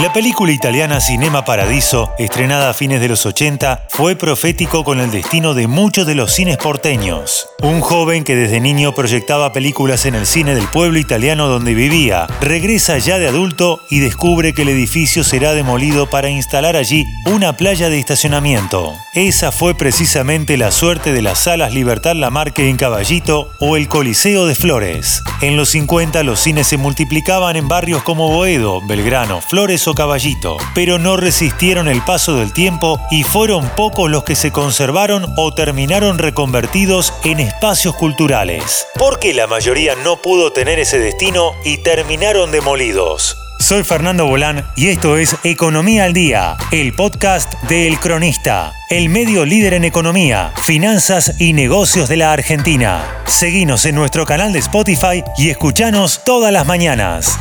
La película italiana Cinema Paradiso, estrenada a fines de los 80, fue profético con el destino de muchos de los cines porteños. Un joven que desde niño proyectaba películas en el cine del pueblo italiano donde vivía, regresa ya de adulto y descubre que el edificio será demolido para instalar allí una playa de estacionamiento. Esa fue precisamente la suerte de las salas Libertad Lamarque en Caballito o el Coliseo de Flores. En los 50 los cines se multiplicaban en barrios como Boedo, Belgrano, Flores Caballito, pero no resistieron el paso del tiempo y fueron pocos los que se conservaron o terminaron reconvertidos en espacios culturales. Porque la mayoría no pudo tener ese destino y terminaron demolidos. Soy Fernando Bolán y esto es Economía al Día, el podcast de El Cronista, el medio líder en economía, finanzas y negocios de la Argentina. Seguinos en nuestro canal de Spotify y escuchanos todas las mañanas.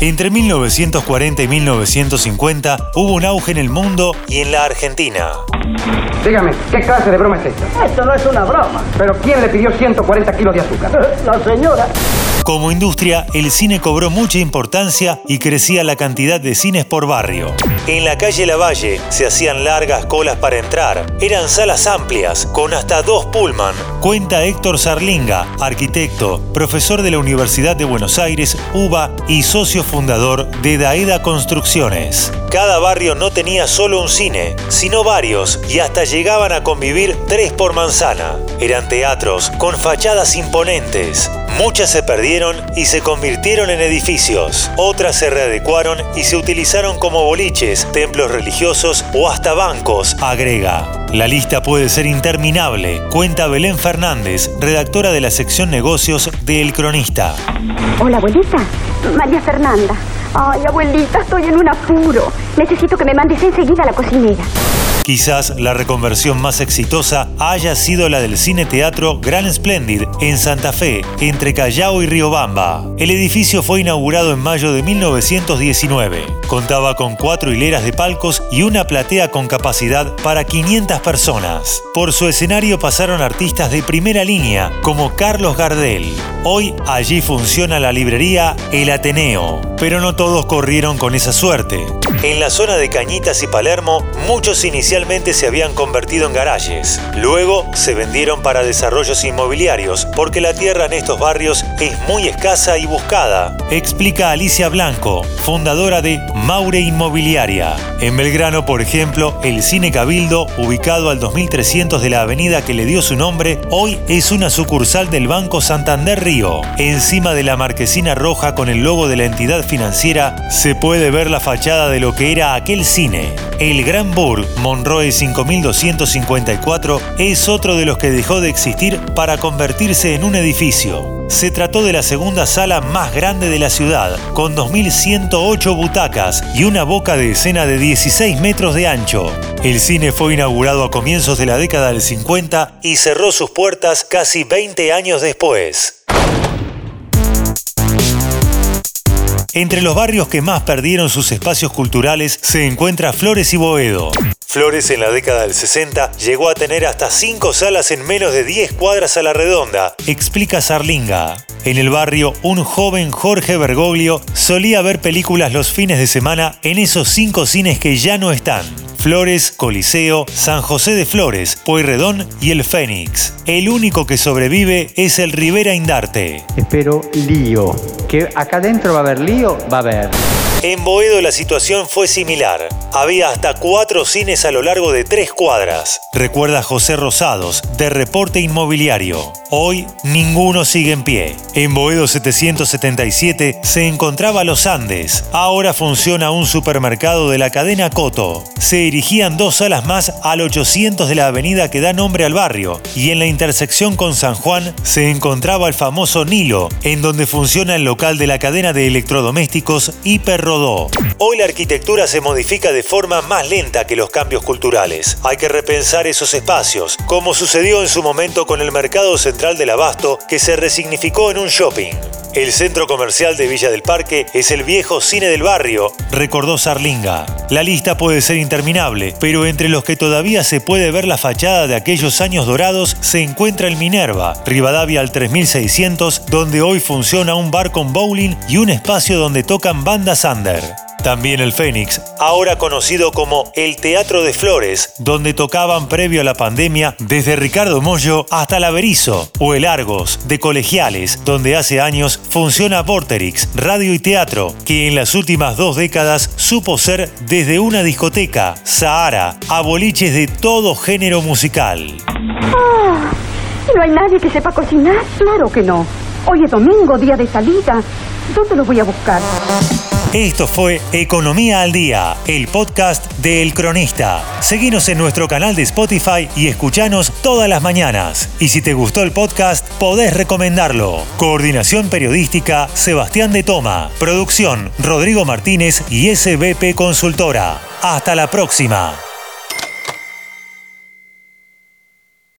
Entre 1940 y 1950 hubo un auge en el mundo y en la Argentina. Dígame, ¿qué clase de broma es esta? Esto no es una broma. ¿Pero quién le pidió 140 kilos de azúcar? La señora. Como industria, el cine cobró mucha importancia y crecía la cantidad de cines por barrio. En la calle Lavalle se hacían largas colas para entrar. Eran salas amplias, con hasta dos pullman. Cuenta Héctor Sarlinga, arquitecto, profesor de la Universidad de Buenos Aires, UBA y socio fundador de Daeda Construcciones. Cada barrio no tenía solo un cine, sino varios, y hasta llegaban a convivir tres por manzana. Eran teatros con fachadas imponentes. Muchas se perdieron y se convirtieron en edificios. Otras se readecuaron y se utilizaron como boliches, templos religiosos o hasta bancos, agrega. La lista puede ser interminable, cuenta Belén Fernández, redactora de la sección negocios de El Cronista. Hola, abuelita. María Fernanda. Ay, abuelita, estoy en un apuro. Necesito que me mandes enseguida a la cocinera. Quizás la reconversión más exitosa haya sido la del Cine Teatro Gran Splendid en Santa Fe, entre Callao y Riobamba. El edificio fue inaugurado en mayo de 1919. Contaba con cuatro hileras de palcos y una platea con capacidad para 500 personas. Por su escenario pasaron artistas de primera línea, como Carlos Gardel. Hoy allí funciona la librería El Ateneo, pero no todos corrieron con esa suerte. En la zona de Cañitas y Palermo, muchos inicialmente se habían convertido en garajes. Luego se vendieron para desarrollos inmobiliarios, porque la tierra en estos barrios es muy escasa y buscada, explica Alicia Blanco, fundadora de Maure Inmobiliaria. En Belgrano, por ejemplo, el Cine Cabildo, ubicado al 2300 de la avenida que le dio su nombre, hoy es una sucursal del Banco Santander Río. Encima de la marquesina roja con el logo de la entidad financiera, se puede ver la fachada de lo que era aquel cine. El Gran Burg Monroe 5254 es otro de los que dejó de existir para convertirse en un edificio. Se trató de la segunda sala más grande de la ciudad, con 2.108 butacas y una boca de escena de 16 metros de ancho. El cine fue inaugurado a comienzos de la década del 50 y cerró sus puertas casi 20 años después. Entre los barrios que más perdieron sus espacios culturales se encuentra Flores y Boedo. Flores en la década del 60 llegó a tener hasta 5 salas en menos de 10 cuadras a la redonda, explica Sarlinga. En el barrio, un joven Jorge Bergoglio solía ver películas los fines de semana en esos 5 cines que ya no están. Flores, Coliseo, San José de Flores, Pueyrredón y el Fénix. El único que sobrevive es el Rivera Indarte. Espero lío. Que acá dentro va a haber lío, va a haber. En Boedo la situación fue similar. Había hasta cuatro cines a lo largo de tres cuadras. Recuerda José Rosados, de Reporte Inmobiliario. Hoy ninguno sigue en pie. En Boedo 777 se encontraba Los Andes. Ahora funciona un supermercado de la cadena Coto. Se erigían dos salas más al 800 de la avenida que da nombre al barrio. Y en la intersección con San Juan se encontraba el famoso Nilo, en donde funciona el local de la cadena de electrodomésticos Hiper Hoy la arquitectura se modifica de forma más lenta que los cambios culturales. Hay que repensar esos espacios, como sucedió en su momento con el mercado central del abasto que se resignificó en un shopping. El centro comercial de Villa del Parque es el viejo cine del barrio, recordó Sarlinga. La lista puede ser interminable, pero entre los que todavía se puede ver la fachada de aquellos años dorados se encuentra el Minerva, Rivadavia al 3600, donde hoy funciona un bar con bowling y un espacio donde tocan bandas under. También el Fénix, ahora conocido como el Teatro de Flores, donde tocaban previo a la pandemia desde Ricardo Mollo hasta la Berizo, o el Argos, de Colegiales, donde hace años funciona Vorterix, radio y teatro, que en las últimas dos décadas supo ser desde una discoteca, Sahara, a boliches de todo género musical. Ah, ¿No hay nadie que sepa cocinar? Claro que no. Hoy es domingo, día de salida. ¿Dónde lo voy a buscar? Esto fue Economía al Día, el podcast de El Cronista. Seguinos en nuestro canal de Spotify y escuchanos todas las mañanas. Y si te gustó el podcast, podés recomendarlo. Coordinación Periodística, Sebastián de Toma. Producción, Rodrigo Martínez y SBP Consultora. Hasta la próxima.